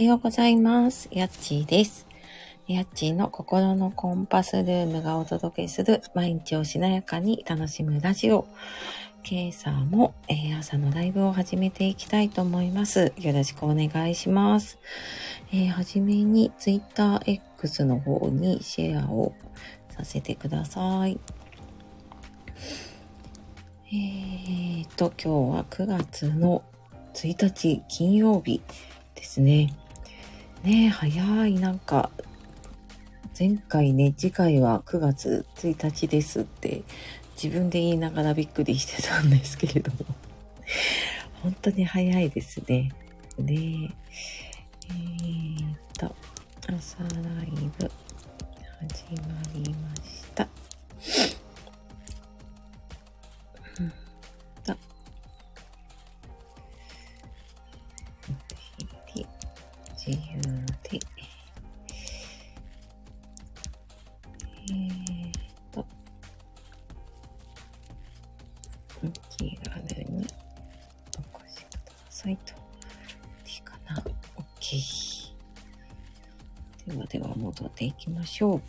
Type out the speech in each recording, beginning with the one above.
はようございます。やっちーです。やっちーの心のコンパスルームがお届けする毎日をしなやかに楽しむラジオ。今朝も、えー朝のライブを始めていきたいと思います。よろしくお願いします。えーはじめに TwitterX の方にシェアをさせてください。えーと、今日は9月の1日金曜日ですね。ね、早い。なんか、前回ね、次回は9月1日ですって自分で言いながらびっくりしてたんですけれども。本当に早いですね。ねえ。えーと、朝ライブ始まりました。さいと。いいかな ?OK。ではでは戻っていきましょう。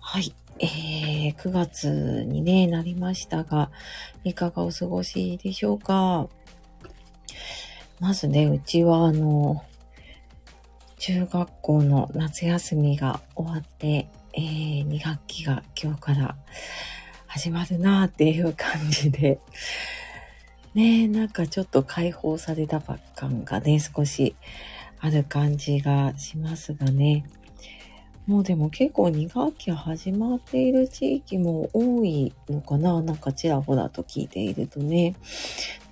はい。えー、9月に、ね、なりましたが、いかがお過ごしでしょうか？まずね、うちはあの、中学校の夏休みが終わって、えー、2学期が今日から始まるなーっていう感じで、ね、なんかちょっと解放されたばっ感がね、少しある感じがしますがね。もうでも結構2学期始まっている地域も多いのかななんかちらほらと聞いているとね。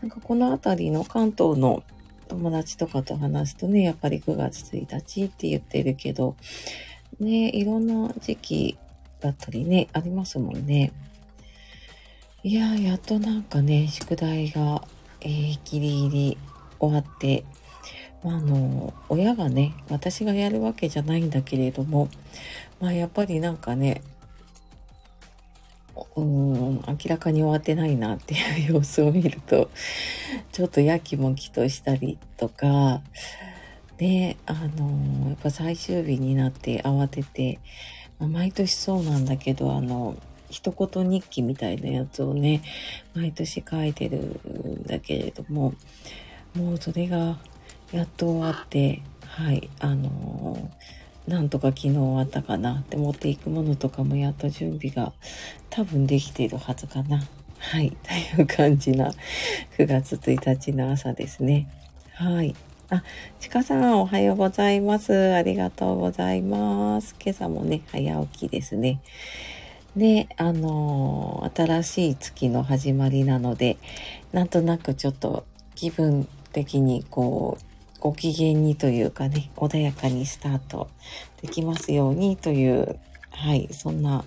なんかこの辺りの関東の友達とかと話すとね、やっぱり9月1日って言ってるけど、ね、いろんな時期だったりね、ありますもんね。いや、やっとなんかね、宿題が、えー、ギリギリ終わって、まあ、あの、親がね、私がやるわけじゃないんだけれども、まあ、やっぱりなんかね、うん、明らかに終わってないなっていう様子を見ると、ちょっとやきもきとしたりとか、で、あの、やっぱ最終日になって慌てて、まあ毎年そうなんだけど、あの、一言日記みたいなやつをね、毎年書いてるんだけれども、もうそれがやっと終わって、はい、あのなんとか昨日終わったかなって持っていくものとかもやっと準備が多分できているはずかな。はい、という感じな9月1日の朝ですね。はい。あ、ちかさんおはようございます。ありがとうございます。今朝もね、早起きですね。で、あのー新しい月の始まりなので、なんとなくちょっと気分的にこう、ご機嫌にというかね、穏やかにスタートできますようにという、はい、そんな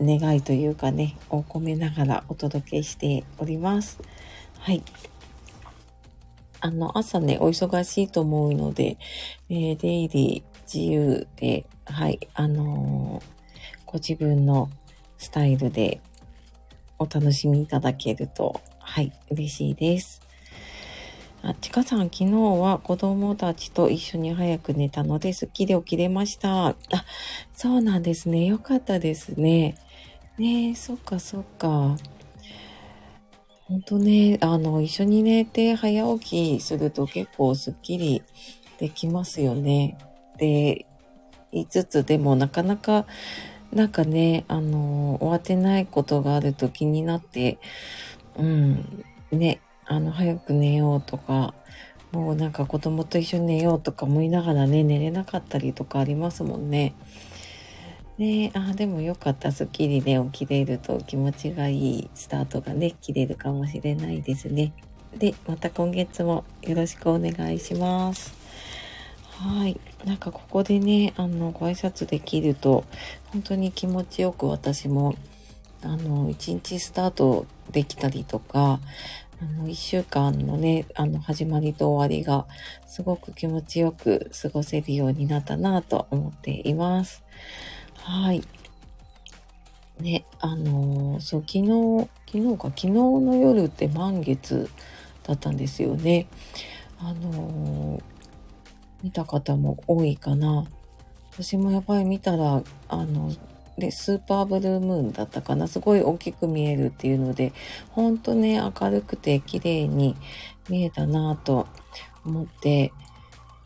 願いというかね、を込めながらお届けしております。はい。あの、朝ね、お忙しいと思うので、えー出入り自由で、はい、あのーご自分のスタイルでお楽しみいただけると、はい、嬉しいです。あ、ちかさん、昨日は子供たちと一緒に早く寝たので、すっきり起きれました。あ、そうなんですね。よかったですね。ねえ、そっかそっか。ほんとね、あの、一緒に寝て早起きすると結構すっきりできますよね。で、言いつつでもなかなか、なんかね、あの、終わってないことがあると気になって、うん、ね、あの、早く寝ようとか、もうなんか子供と一緒に寝ようとか思いながらね、寝れなかったりとかありますもんね。ねあ、でもよかった。スッキリで起きれると気持ちがいいスタートがね、切れるかもしれないですね。で、また今月もよろしくお願いします。はい。なんかここでね、あの、ご挨拶できると、本当に気持ちよく私も、あの、一日スタートできたりとか、あの、一週間のね、あの、始まりと終わりが、すごく気持ちよく過ごせるようになったなと思っています。はい。ね、あのーそう、昨日、昨日か、昨日の夜って満月だったんですよね。あのー見た方も多いかな。私もやっぱり見たら、あの、で、スーパーブルームーンだったかな。すごい大きく見えるっていうので、ほんとね、明るくて綺麗に見えたなぁと思って、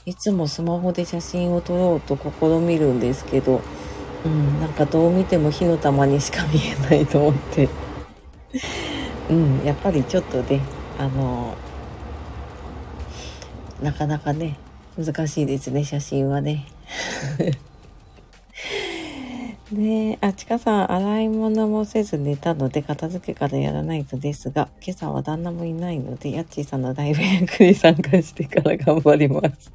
いつもスマホで写真を撮ろうと試みるんですけど、うん、なんかどう見ても火の玉にしか見えないと思って。うん、やっぱりちょっとね、あの、なかなかね、難しいですね、写真はね。ねえ、あ、ちかさん、洗い物もせず寝たので、片付けからやらないとですが、今朝は旦那もいないので、やっちーさんのライブ役に参加してから頑張ります。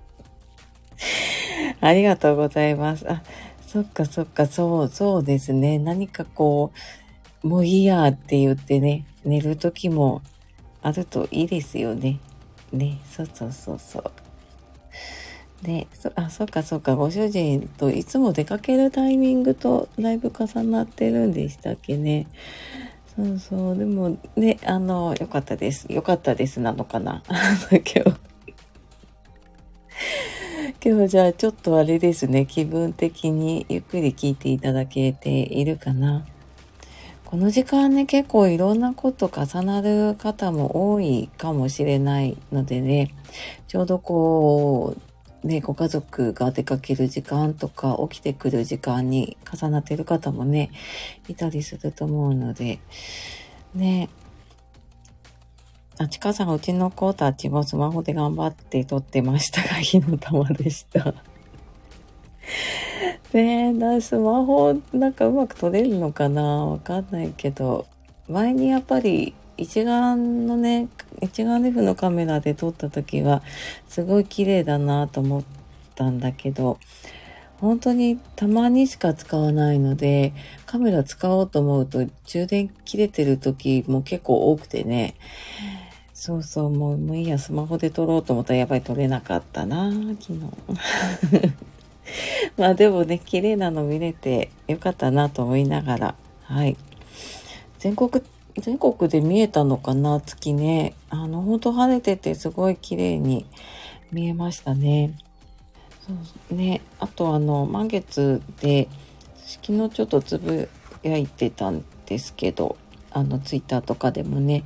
ありがとうございます。あ、そっかそっか、そう、そうですね。何かこう、もういいやって言ってね、寝る時もあるといいですよね。ね、そうそうそうそう。で、そ、あ、そっかそっか、ご主人といつも出かけるタイミングとだいぶ重なってるんでしたっけね。そうそう、でもね、あの、よかったです。よかったですなのかな。今日。今日じゃあちょっとあれですね、気分的にゆっくり聞いていただけているかな。この時間ね、結構いろんなこと重なる方も多いかもしれないのでね、ちょうどこう、ね、ご家族が出かける時間とか起きてくる時間に重なってる方もね、いたりすると思うので、ね、あ、ちかさんうちの子たちもスマホで頑張って撮ってましたが、火の玉でした。ねえ、スマホなんかうまく撮れるのかな？わかんないけど、前にやっぱり一眼のね、一眼レフのカメラで撮った時は、すごい綺麗だなと思ったんだけど、本当にたまにしか使わないので、カメラ使おうと思うと充電切れてる時も結構多くてね、そうそう、もうもういいや、スマホで撮ろうと思ったらやっぱり撮れなかったな、昨日。まあでもね、綺麗なの見れてよかったなと思いながら、はい。全国全国で見えたのかな月ね。あの、ほんと晴れててすごい綺麗に見えましたね。そうね。あとあの、満月で、昨日ちょっとつぶやいてたんですけど、あの、ツイッターとかでもね、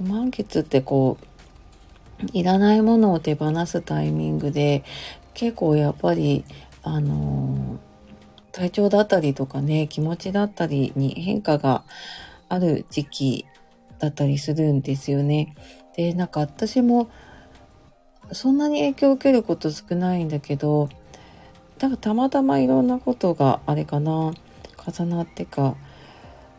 満月ってこう、いらないものを手放すタイミングで、結構やっぱり、あの体調だったりとかね、気持ちだったりに変化がある時期だったりするんですよね。で、なんか私もそんなに影響を受けること少ないんだけど、だかたまたまいろんなことがあれかな、重なってか、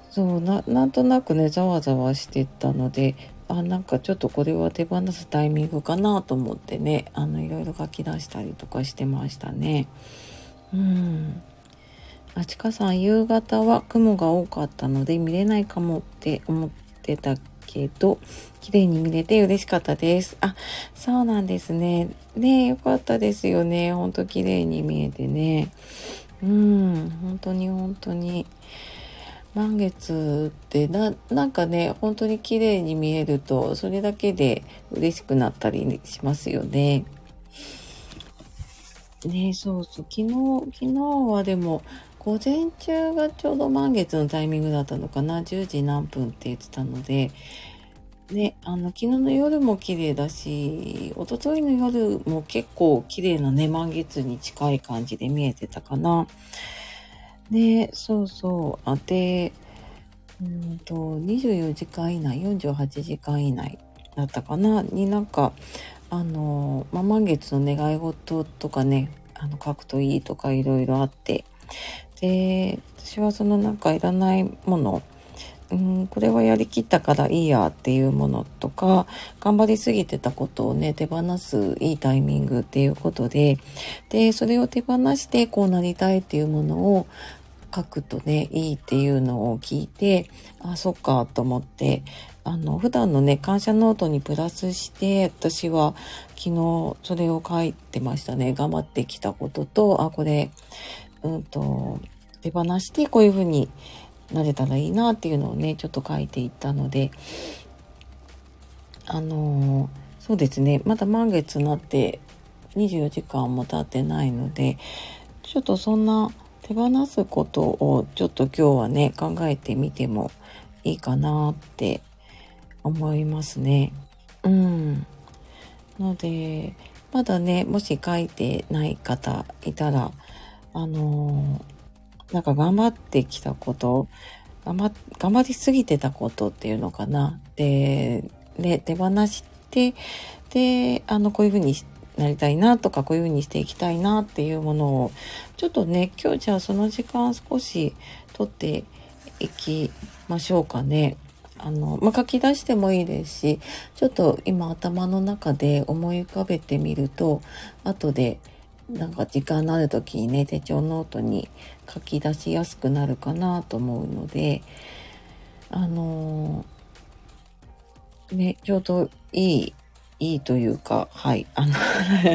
そうな、なんとなくね、ざわざわしてたので、あ、なんかちょっとこれは手放すタイミングかなと思ってね、あの、いろいろ書き出したりとかしてましたね。うん。あちかさん、夕方は雲が多かったので見れないかもって思ってたけど、綺麗に見れて嬉しかったです。あ、そうなんですね。ねよかったですよね。ほんと綺麗に見えてね。うん、本当に本当に。満月ってな、なんかね、本当に綺麗に見えると、それだけで嬉しくなったりしますよね。ねそうそう。昨日、昨日はでも、午前中がちょうど満月のタイミングだったのかな。10時何分って言ってたので、ね、あの、昨日の夜も綺麗だし、一昨日の夜も結構綺麗なね、満月に近い感じで見えてたかな。で、そうそう。あ、で、うんと、24時間以内、48時間以内だったかな、になんか、あの、まあ、満月の願い事とかね、あの、書くといいとかいろいろあって、で、私はそのなんかいらないもの、うん、これはやりきったからいいやっていうものとか、頑張りすぎてたことをね、手放すいいタイミングっていうことで、で、それを手放してこうなりたいっていうものを書くとね、いいっていうのを聞いて、あ、そっかと思って、あの、普段のね、感謝ノートにプラスして、私は昨日それを書いてましたね。頑張ってきたことと、あ、これ、うんと、手放してこういう風になれたらいいなっていうのをね、ちょっと書いていったので、あの、そうですね、まだ満月になって24時間も経ってないので、ちょっとそんな手放すことをちょっと今日はね、考えてみてもいいかなって思いますね。うん。ので、まだね、もし書いてない方いたら、あのー、なんか頑張ってきたこと、頑張、頑張りすぎてたことっていうのかな。で、で、手放して、で、あの、こういうふうになりたいなとか、こういうふうにしていきたいなっていうものを、ちょっとね、今日じゃあその時間少し取っていきましょうかね。あの、まあ、書き出してもいいですし、ちょっと今頭の中で思い浮かべてみると、後でなんか時間のある時にね、手帳ノートに書き出しやすくなるかなと思うので、あのー、ね、ちょうどいい、いいというか、はい、あの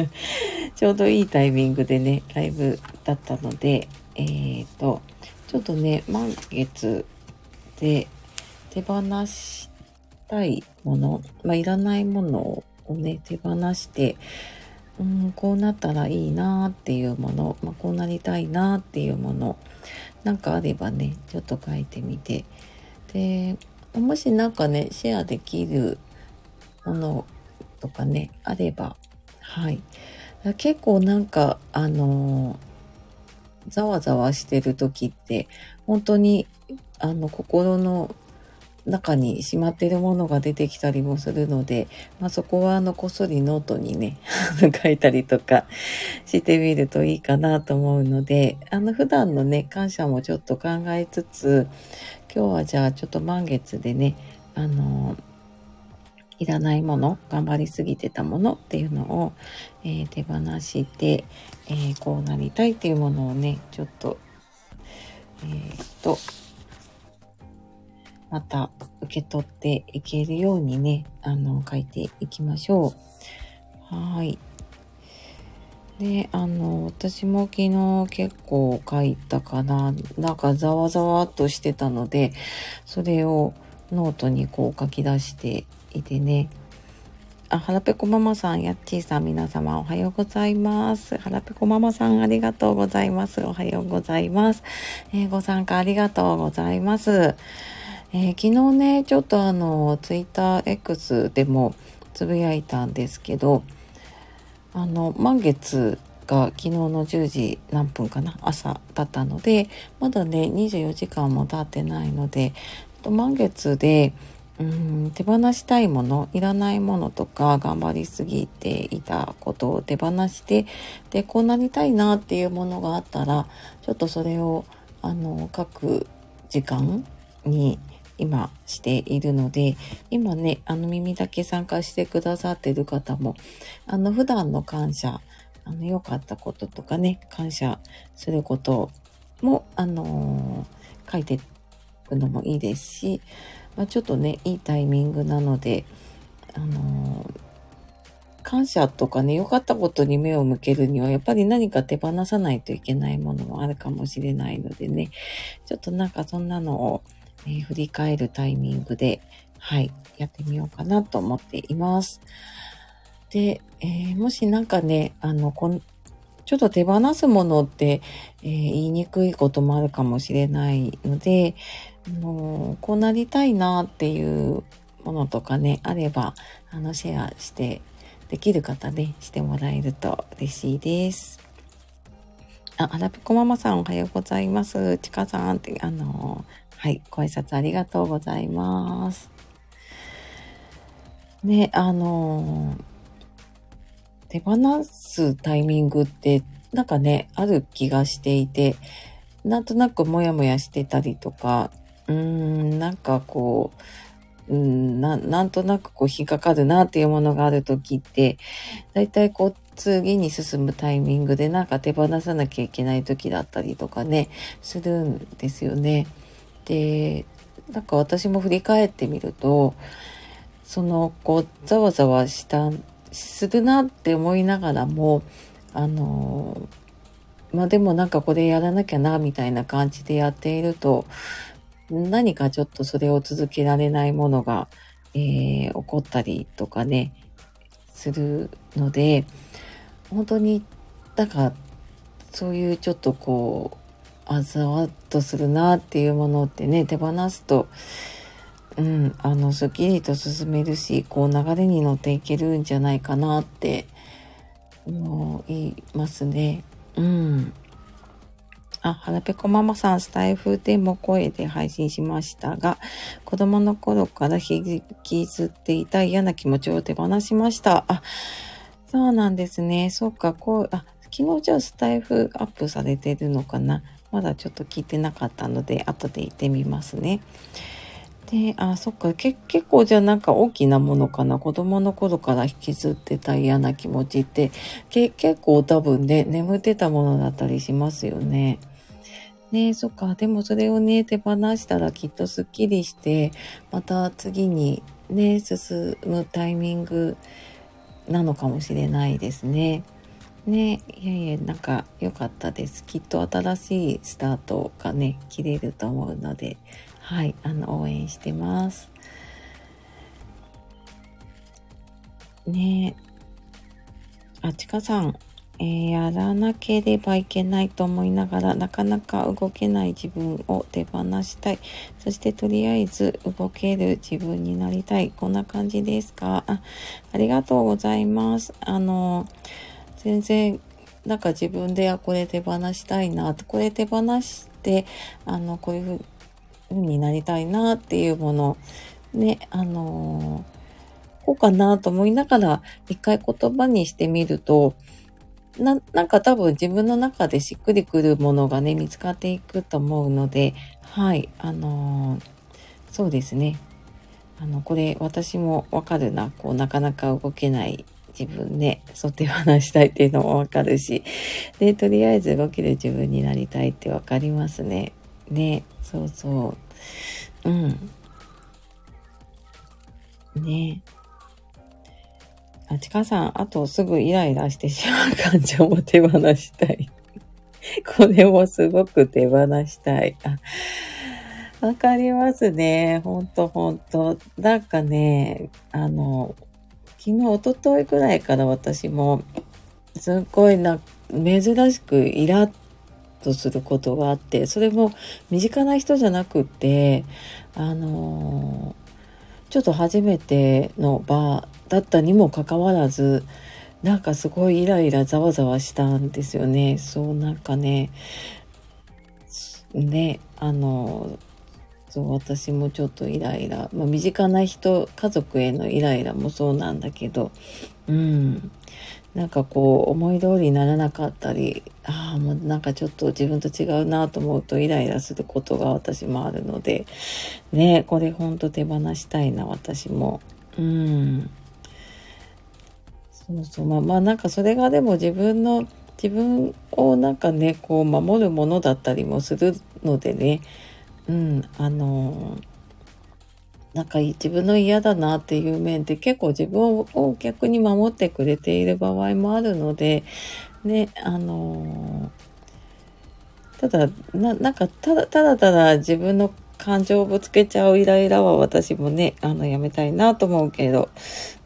ちょうどいいタイミングでね、ライブだったので、えっ、ー、と、ちょっとね、満月で、手放したいもの、まあ、いらないものをね、手放して、うん、こうなったらいいなっていうもの、まあ、こうなりたいなっていうもの、なんかあればね、ちょっと書いてみて。で、もしなんかね、シェアできるものとかね、あれば、はい。結構なんか、あのざわざわしてる時って、本当に、あの、心の中にしまっているものが出てきたりもするので、まあ、そこはあのこっそりノートにね 書いたりとかしてみるといいかなと思うのであの普段のね感謝もちょっと考えつつ今日はじゃあちょっと満月でねあのいらないもの頑張りすぎてたものっていうのを、えー、手放して、えー、こうなりたいっていうものをねちょっとえー、っとまた受け取っていけるようにね、あの、書いていきましょう。はい。で、あの、私も昨日結構書いたかな。なんかざわざわっとしてたので、それをノートにこう書き出していてね。あ、はらぺこママさん、やっちーさん、皆様おはようございます。はらぺこママさん、ありがとうございます。おはようございます。えー、ご参加ありがとうございます。えー、昨日ね、ちょっとあの、ツイッター X でもつぶやいたんですけど、あの、満月が昨日の10時何分かな朝だったので、まだね、24時間も経ってないので、満月で、うん手放したいものいらないものとか頑張りすぎていたことを手放してでこうなりたいなっていうものがあったらちょっとそれをあの書く時間に今しているので、今ね、あの耳だけ参加してくださってる方も、あの普段の感謝、あの良かったこととかね、感謝することも、あのー、書いていくのもいいですし、まあ、ちょっとね、いいタイミングなので、あのー感謝とかね、良かったことに目を向けるには、やっぱり何か手放さないといけないものもあるかもしれないのでね、ちょっとなんかそんなのをえー、振り返るタイミングで、はい、やってみようかなと思っています。で、えー、もしなんかね、あの、こんちょっと手放すものって、えー、言いにくいこともあるかもしれないので、あのこうなりたいなっていうものとかね、あれば、あの、シェアして、できる方ね、してもらえると嬉しいです。あ、あらぴこママさんおはようございます。ちかさんって、あのはい、ご挨拶ありがとうございます。ね、あの手放すタイミングって、なんかね、ある気がしていて、なんとなくモヤモヤしてたりとか、うーん、なんかこう、うん、ななんとなくこう引っかかるなっていうものがある時って、だいたいこう次に進むタイミングでなんか手放さなきゃいけない時だったりとかね、するんですよね。でなんか私も振り返ってみるとそのこうざわざわしたするなって思いながらもあのまあでもなんかこれやらなきゃなみたいな感じでやっていると何かちょっとそれを続けられないものが、えー、起こったりとかねするので本当に、だから、そういうちょっとこう、あざわっとするなっていうものってね、手放すと、うん、あの、すっきりと進めるし、こう流れに乗っていけるんじゃないかなって思いますね。うん。あ、はらぺこママさん、スタイフでも声で配信しましたが、子供の頃から引きずっていた嫌な気持ちを手放しました。あ、そうなんですね。そうか、こう、あ、昨日じゃあスタイフアップされてるのかな。まだちょっと聞いてなかったので、後で行ってみますね。で、あ、そっか、結構じゃあなんか大きなものかな？子供の頃から引きずってた嫌な気持ちって、結構多分ね、眠ってたものだったりしますよね。ねそっか。でもそれをね、手放したらきっとスッキリして、また次にね、進むタイミングなのかもしれないですね。ねいやいや、なんか良かったです。きっと新しいスタートがね、切れると思うので、はい、あの、応援してます。ね。あ、ちかさん、えー、やらなければいけないと思いながら、なかなか動けない自分を手放したい。そしてとりあえず動ける自分になりたい。こんな感じですか？あありがとうございます。あの、全然、なんか自分で、あ、これ手放したいな、これ手放して、あの、こういうふうになりたいなっていうもの、ね、あの、こうかなと思いながら一回言葉にしてみると、な、なんか多分自分の中でしっくりくるものがね、見つかっていくと思うので、はい、あの、そうですね。あの、これ私もわかるな。こう、なかなか動けない自分で、そう手放したいっていうのもわかるし、で、とりあえず動ける自分になりたいってわかりますね。ね、そうそう。うん。ねあ、ちかさん、あとすぐイライラしてしまう感情も手放したい。これもすごく手放したい。あ、わかりますね。ほんとほんと。なんかね、あの、昨日、おとといくらいから私も、すっごいな、珍しくイラッとすることがあって、それも身近な人じゃなくって、あのちょっと初めての場だったにもかかわらず、なんかすごいイライラざわざわしたんですよね。そうなんかね、ね、あの、そう私もちょっとイライラ、まあ、身近な人家族へのイライラもそうなんだけどうん。なんかこう思い通りにならなかったりああもうなんかちょっと自分と違うなと思うとイライラすることが私もあるのでねこれほんと手放したいな私も。うん。そうそう。まあまあなんかそれがでも自分の自分をなんかねこう守るものだったりもするのでね。うんあのなんか自分の嫌だなっていう面で結構自分を逆に守ってくれている場合もあるので、ね、あの、ただ、な、んかただただただ自分の感情をぶつけちゃうイライラは私もね、あの、やめたいなと思うけど、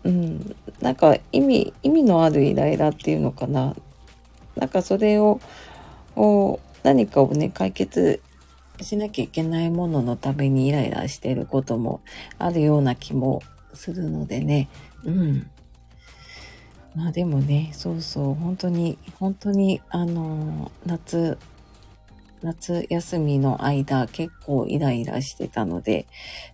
うん、なんか意味、意味のあるイライラっていうのかな。なんかそれ、を何かをね、解決しなきゃいけないもののためにイライラしていることもあるような気もするのでね。うん。まあでもね、そうそう、本当に、本当に、あの、夏、夏休みの間結構イライラしてたので、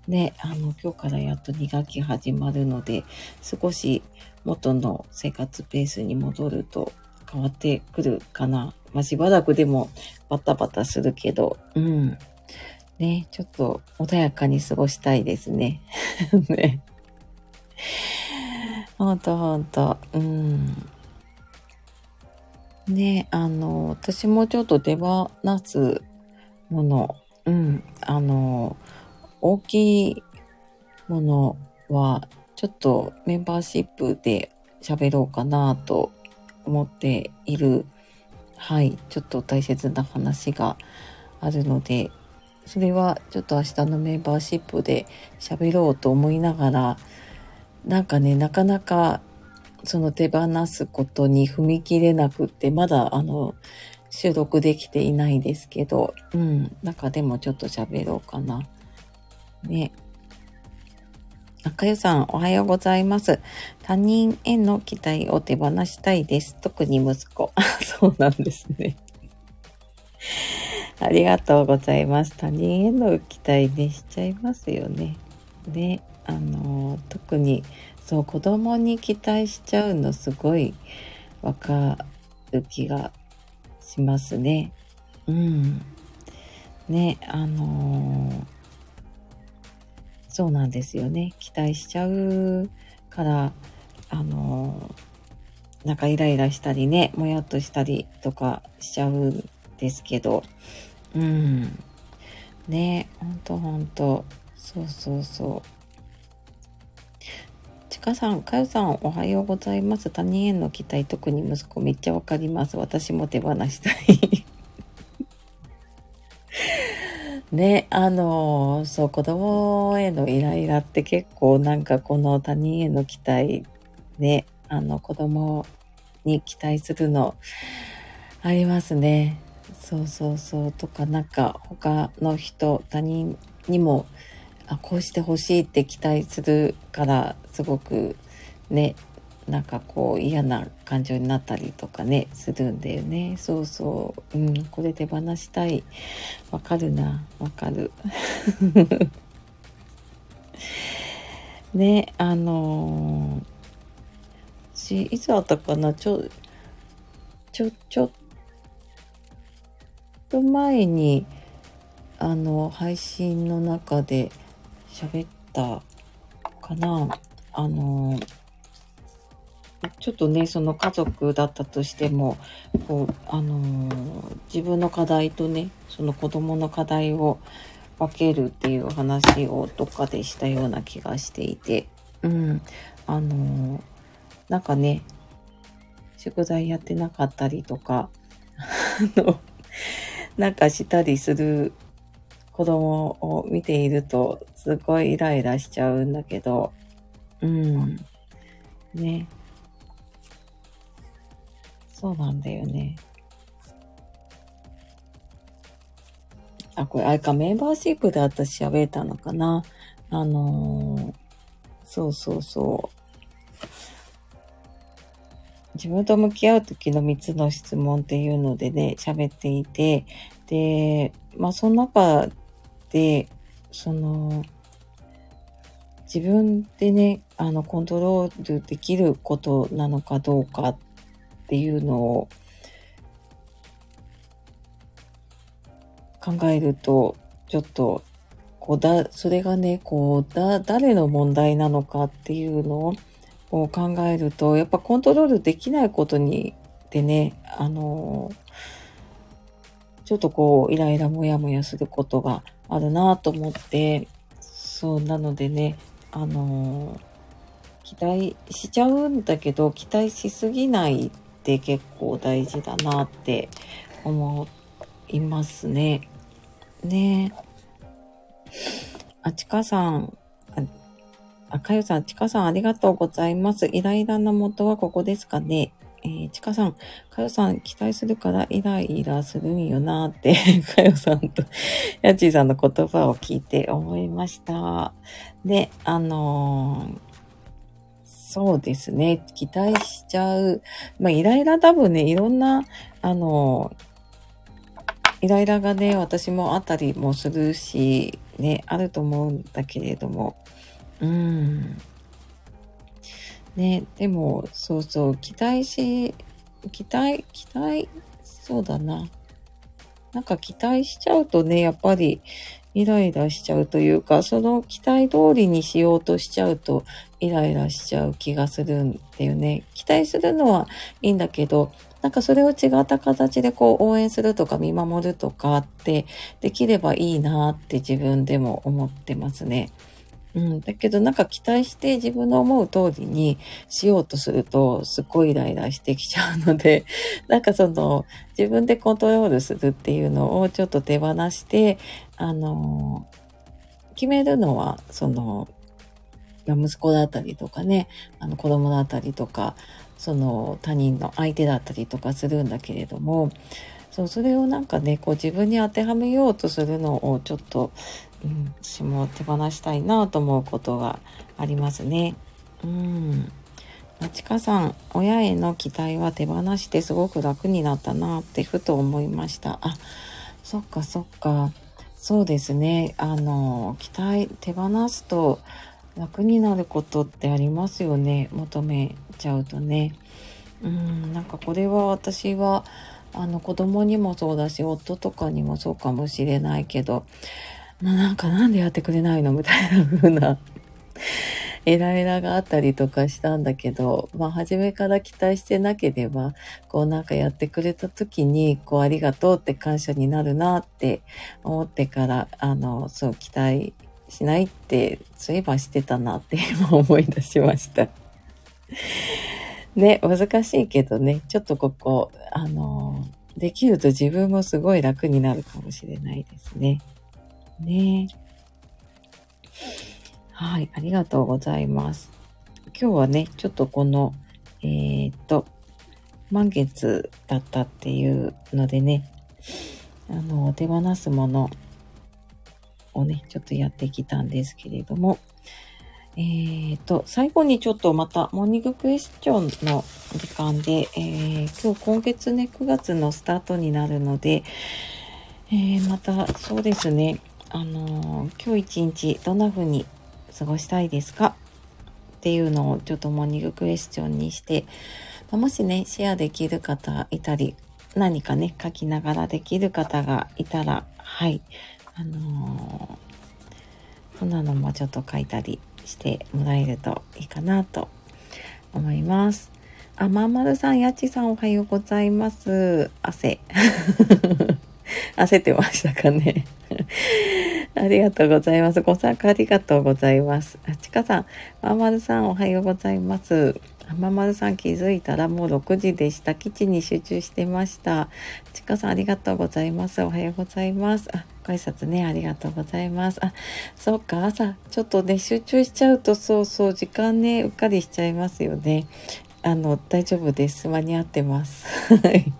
ね、あの、今日からやっと2学期始まるので、少し元の生活ペースに戻ると変わってくるかな。まあ、しばらくでもバタバタするけど、うん。ね、ちょっと穏やかに過ごしたいですね。ね。ほんとほんと。うん。ね、あの、私もちょっと手放すもの、うん、あの、大きいものは、ちょっとメンバーシップで喋ろうかなと思っている、はい、ちょっと大切な話があるので、それはちょっと明日のメンバーシップで喋ろうと思いながら、なんかね、なかなかその手放すことに踏み切れなくって、まだあの、収録できていないですけど、うん、中でもちょっと喋ろうかな。ね。あかゆさん、おはようございます。他人への期待を手放したいです。特に息子。そうなんですね。ありがとうございます。他人への期待ね、しちゃいますよね。で、あの、特に、そう、子供に期待しちゃうのすごいわかる気がしますね。うん。ね、あのーそうなんですよね。期待しちゃうから、あの、なんかイライラしたりね、もやっとしたりとかしちゃうんですけど、うん。ね、ほんとほんと、そうそうそう。ちかさん、かよさん、おはようございます。他人への期待、特に息子めっちゃわかります。私も手放したいね、あの、そう、子供へのイライラって結構なんかこの他人への期待、ね、あの子供に期待するのありますね。そうそうそう。とかなんか他の人、他人にも、あ、こうしてほしいって期待するからすごくね、なんかこう嫌な感情になったりとかね、するんだよね。そうそう。うん、これ手放したい。わかるな、わかる。ね、あのー、し、いつあったかな、ちょ、ちょ、ちょっと前に、あの、配信の中で喋ったかな。あのーちょっとね、その家族だったとしても、こう、あのー、自分の課題とね、その子供の課題を分けるっていう話をどっかでしたような気がしていて、うん、あのー、なんかね、宿題やってなかったりとか、あの、なんかしたりする子供を見ていると、すごいイライラしちゃうんだけど、うん、ね、そうなんだよね。あ、これ、あれか、メンバーシップで私喋ったのかな？あのー、そうそうそう。自分と向き合う時の3つの質問っていうのでね、喋っていて、で、まあ、その中で、その、自分でね、あの、コントロールできることなのかどうかっっていうのを考えると、ちょっと、こうだ、それがね、こう、だ、誰の問題なのかっていうのを考えると、やっぱコントロールできないことに、でね、あの、ちょっとこう、イライラモヤモヤすることがあるなと思って、そう、なのでね、あの、期待しちゃうんだけど、期待しすぎないって結構大事だなって思いますね。ねあ、ちかさん、あ、かよさん、ちかさんありがとうございます。イライラの元はここですかね。えー、ちかさん、かよさん期待するからイライラするんよなって、かよさんとやちーさんの言葉を聞いて思いました。で、あのーそうですね。期待しちゃう。まあ、イライラ多分ね、いろんな、あの、イライラがね、私もあったりもするし、ね、あると思うんだけれども、うん。ね、でも、そうそう、期待し、期待、期待、そうだな。なんか期待しちゃうとね、やっぱり、イライラしちゃうというか、その期待通りにしようとしちゃうとイライラしちゃう気がするんだよね。期待するのはいいんだけど、なんかそれを違った形でこう応援するとか見守るとかってできればいいなって自分でも思ってますね。うん。だけどなんか期待して自分の思う通りにしようとするとすっごいイライラしてきちゃうので、なんかその自分でコントロールするっていうのをちょっと手放して、あの、決めるのはその息子だったりとかね、あの子供だったりとか、その他人の相手だったりとかするんだけれども、そう、それをなんかね、こう自分に当てはめようとするのをちょっと、うん、私も手放したいなと思うことがありますね。うん。まちかさん、親への期待は手放してすごく楽になったなってふと思いました。あ、そっかそっか。そうですね。あの、期待、手放すと楽になることってありますよね。求めちゃうとね。うん、なんかこれは私は、あの子供にもそうだし、夫とかにもそうかもしれないけど、なんかなんでやってくれないのみたいな風なエラエラがあったりとかしたんだけど、まあ初めから期待してなければ、こうなんかやってくれた時に、こうありがとうって感謝になるなって思ってから、あの、そう期待しないって、そういえばしてたなって 今思い出しました。ね、難しいけどね、ちょっとここ、あの、できると自分もすごい楽になるかもしれないですね。ねはい、ありがとうございます。今日はね、ちょっとこの、えー、っと、満月だったっていうのでね、あの、手放すものをね、ちょっとやってきたんですけれども、えー、と、最後にちょっとまたモーニングクエスチョンの時間で、えー、今日今月ね、9月のスタートになるので、えー、またそうですね、あの今日一日どんな風に過ごしたいですか？っていうのをちょっとモーニングクエスチョンにして、もしね、シェアできる方いたり、何かね、書きながらできる方がいたら、はい、あのー、そんなのもちょっと書いたりしてもらえるといいかなと思います。あ、まんまるさん、やちさんおはようございます。汗。焦ってましたかね。ありがとうございます。ご参加ありがとうございます。あ、ちかさん、まんまるさんおはようございます。まんまるさん気づいたらもう6時でした。基地に集中してました。ちかさんありがとうございます。おはようございます。あ、ご挨拶ね、ありがとうございます。あ、そうか、朝、ちょっとね、集中しちゃうと、そうそう、時間ね、うっかりしちゃいますよね。あの、大丈夫です。間に合ってます。はい。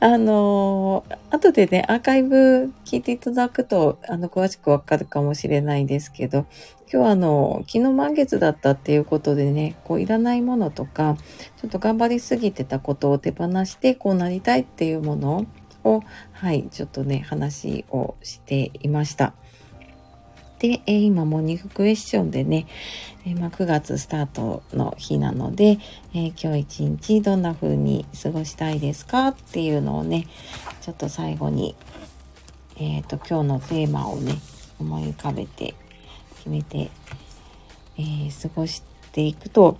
あのー、後でね、アーカイブ聞いていただくと、あの、詳しくわかるかもしれないですけど、今日はあの、昨日満月だったっていうことでね、こう、いらないものとか、ちょっと頑張りすぎてたことを手放して、こうなりたいっていうものを、はい、ちょっとね、話をしていました。で、え、今モーニングクエスチョンでね、えー、まあ、9月スタートの日なので、えー、今日一日どんな風に過ごしたいですかっていうのをね、ちょっと最後に、えっ、と、今日のテーマをね、思い浮かべて決めて、え過ごしていくと、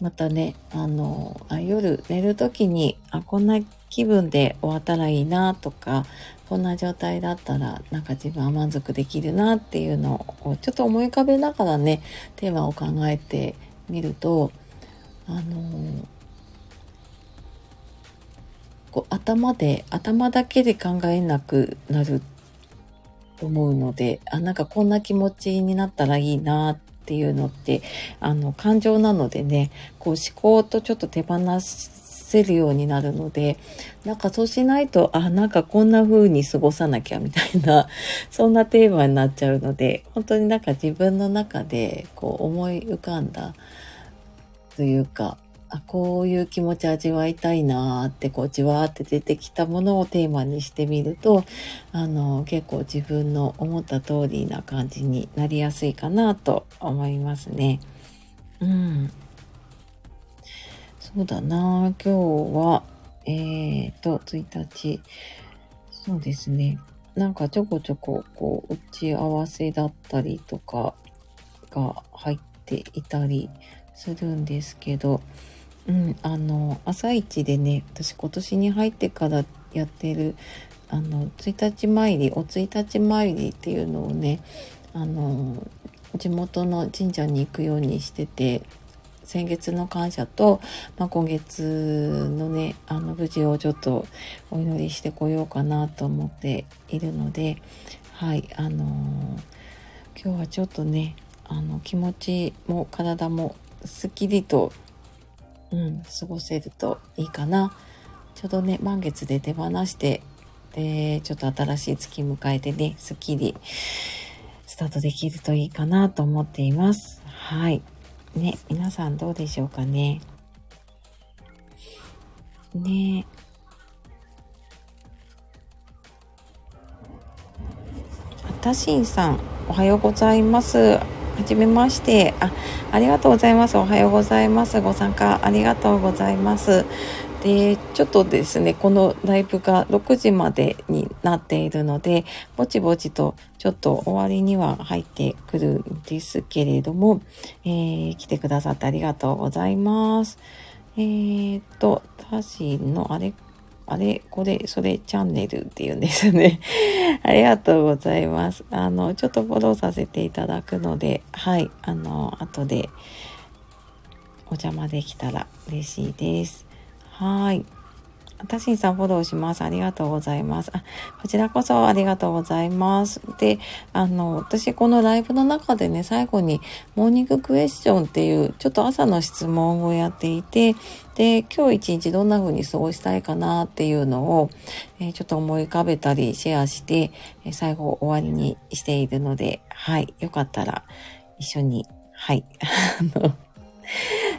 またね、あの、あ夜寝る時に、あ、こんな気分で終わったらいいなとか、こんな状態だったらなんか自分は満足できるなっていうのをちょっと思い浮かべながらね、テーマを考えてみると、あのこう頭で、頭だけで考えなくなると思うので、あ、なんかこんな気持ちになったらいいなっていうのって、あの、感情なのでね、こう思考とちょっと手放すせるようになるので、なんかそうしないと、あ、なんかこんな風に過ごさなきゃみたいな、そんなテーマになっちゃうので、本当になんか自分の中でこう思い浮かんだというか、あ、こういう気持ち味わいたいなーって、こう、じわーって出てきたものをテーマにしてみると、あの、結構自分の思った通りな感じになりやすいかなと思いますね。うん。そうだな今日は、えーと、1日、そうですね。なんかちょこちょこ、こう、打ち合わせだったりとかが入っていたりするんですけど、うん、あの、朝一でね、私今年に入ってからやってる、あの、1日参り、お1日参りっていうのをね、あの、地元の神社に行くようにしてて、先月の感謝と、まあ、今月のね、あの、無事をちょっとお祈りしてこようかなと思っているので、はい、あのー、今日はちょっとね、あの、気持ちも体もすっきりと、うん、過ごせるといいかな。ちょうどね、満月で手放して、で、ちょっと新しい月迎えてね、すっきりスタートできるといいかなと思っています。はい。ね、皆さんどうでしょうかね。ねあたしんさん、おはようございます。はじめまして。あ、ありがとうございます。おはようございます。ご参加ありがとうございます。で、ちょっとですね、このライブが6時までになっているので、ぼちぼちとちょっと終わりには入ってくるんですけれども、えー、来てくださってありがとうございます。えー、っと、タシのあれあれこれ、それチャンネルって言うんですね。ありがとうございます。あの、ちょっとフォローさせていただくので、はい、あの、後でお邪魔できたら嬉しいです。はい。たしんさんフォローします。ありがとうございます。あ、こちらこそありがとうございます。で、あの、私このライブの中でね、最後にモーニングクエスチョンっていう、ちょっと朝の質問をやっていて、で、今日一日どんな風に過ごしたいかなっていうのを、えー、ちょっと思い浮かべたりシェアして、え、最後終わりにしているので、はい、よかったら一緒に、はい、あの、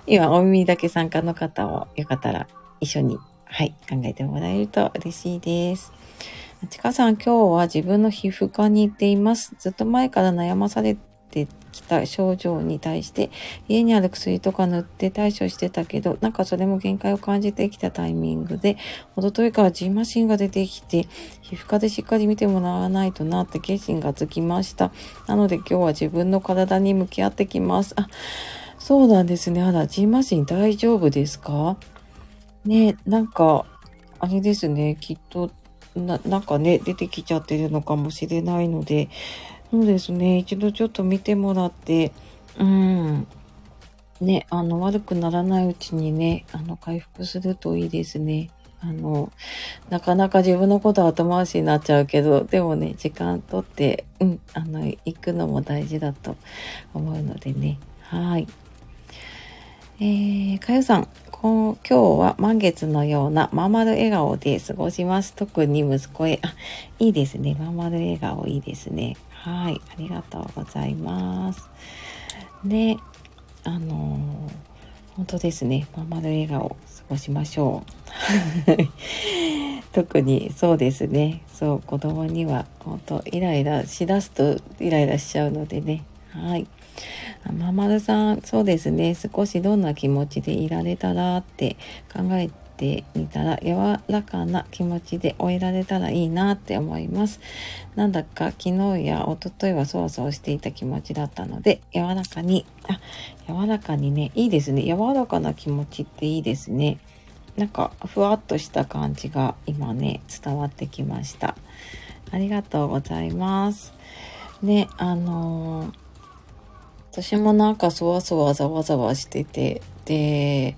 今お耳だけ参加の方もよかったら一緒にはい、考えてもらえると嬉しいです。ちかさん、今日は自分の皮膚科に行っています。ずっと前から悩まされてきた症状に対して、家にある薬とか塗って対処してたけど、なんかそれも限界を感じてきたタイミングで、おとといからジンマシンが出てきて、皮膚科でしっかり見てもらわないとなって決心がつきました。なので今日は自分の体に向き合ってきます。あ、そうなんですね。あら、ジンマシン大丈夫ですか？ね、なんか、あれですね、きっと、な、なんかね、出てきちゃってるのかもしれないので、そうですね、一度ちょっと見てもらって、うん、ね、あの、悪くならないうちにね、あの、回復するといいですね。あの、なかなか自分のことは後回しになっちゃうけど、でもね、時間とって、うん、あの、行くのも大事だと思うのでね。はい。えー、かよさん、今日は満月のようなまん丸笑顔で過ごします。特に息子へ。あ、いいですね。まん丸笑顔いいですね。はい。ありがとうございます。で、あのー、本当ですね。まん丸笑顔過ごしましょう。特にそうですね。そう、子供には本当イライラしだすとイライラしちゃうのでね。はい。ままるさん、そうですね。少しどんな気持ちでいられたらって考えてみたら、柔らかな気持ちで終えられたらいいなって思います。なんだか昨日や一昨日はそわそわしていた気持ちだったので、柔らかに、あ、柔らかにね、いいですね。柔らかな気持ちっていいですね。なんか、ふわっとした感じが今ね、伝わってきました。ありがとうございます。ね、あのー私もなんかそわそわざわざわしてて、で、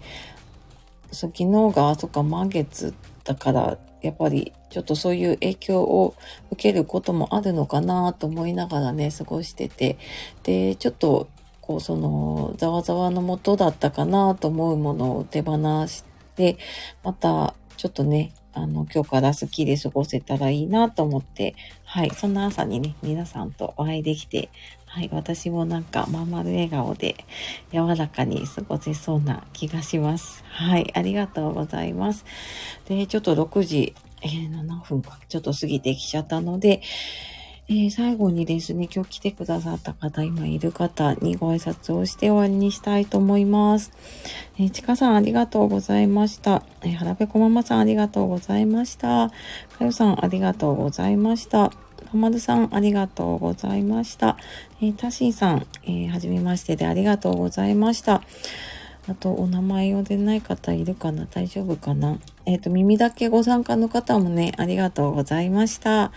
そ昨日が、そっか、満月だから、やっぱりちょっとそういう影響を受けることもあるのかなと思いながらね、過ごしてて、で、ちょっと、こう、その、ざわざわの元だったかなと思うものを手放して、また、ちょっとね、あの、今日からスッキリ過ごせたらいいなと思って、はい、そんな朝にね、皆さんとお会いできて、はい、私もなんかまん丸笑顔で柔らかに過ごせそうな気がします。はい、ありがとうございます。で、ちょっと6時、えー、7分か、ちょっと過ぎてきちゃったので、えー、最後にですね、今日来てくださった方、今いる方にご挨拶をして終わりにしたいと思います。えー、ちかさんありがとうございました。えー、はらぺこママさんありがとうございました。かよさんありがとうございました。かまるさん、ありがとうございました。えー、たしんさん、えー、はじめましてでありがとうございました。あと、お名前を出ない方いるかな？大丈夫かな？えっ、ー、と、耳だけご参加の方もね、ありがとうございました。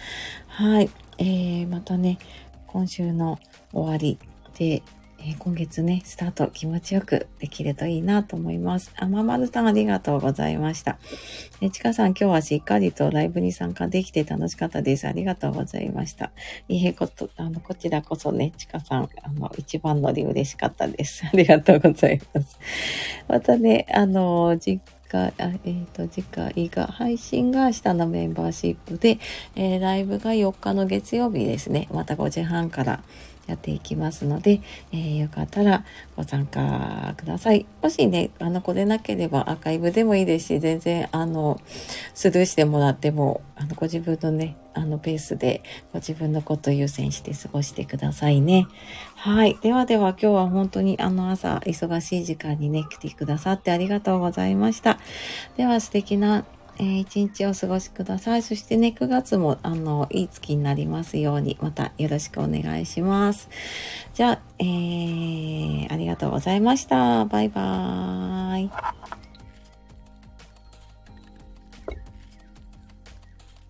はい。えー、またね、今週の終わりで、えー、今月ね、スタート気持ちよくできるといいなと思います。あ、ままるさんありがとうございました。えちかさん今日はしっかりとライブに参加できて楽しかったです。ありがとうございました。いえこと、あの、こちらこそね、ちかさん、あの、一番乗り嬉しかったです。ありがとうございます。またね、あの、実あえっ、ー、と、次回が、配信が明日のメンバーシップで、えー、ライブが4日の月曜日ですね。また5時半から、やっていきますので、えー、よかったらご参加ください。もしね、あの、来れなければアーカイブでもいいですし、全然、あの、スルーしてもらっても、あの、ご自分のね、あの、ペースで、ご自分のことを優先して過ごしてくださいね。はい。ではでは、今日は本当にあの朝、忙しい時間にね、来てくださってありがとうございました。では、素敵なえー、一日お過ごしください。そしてね、9月も、あの、いい月になりますように、またよろしくお願いします。じゃあ、えー、ありがとうございました。バイバーイ。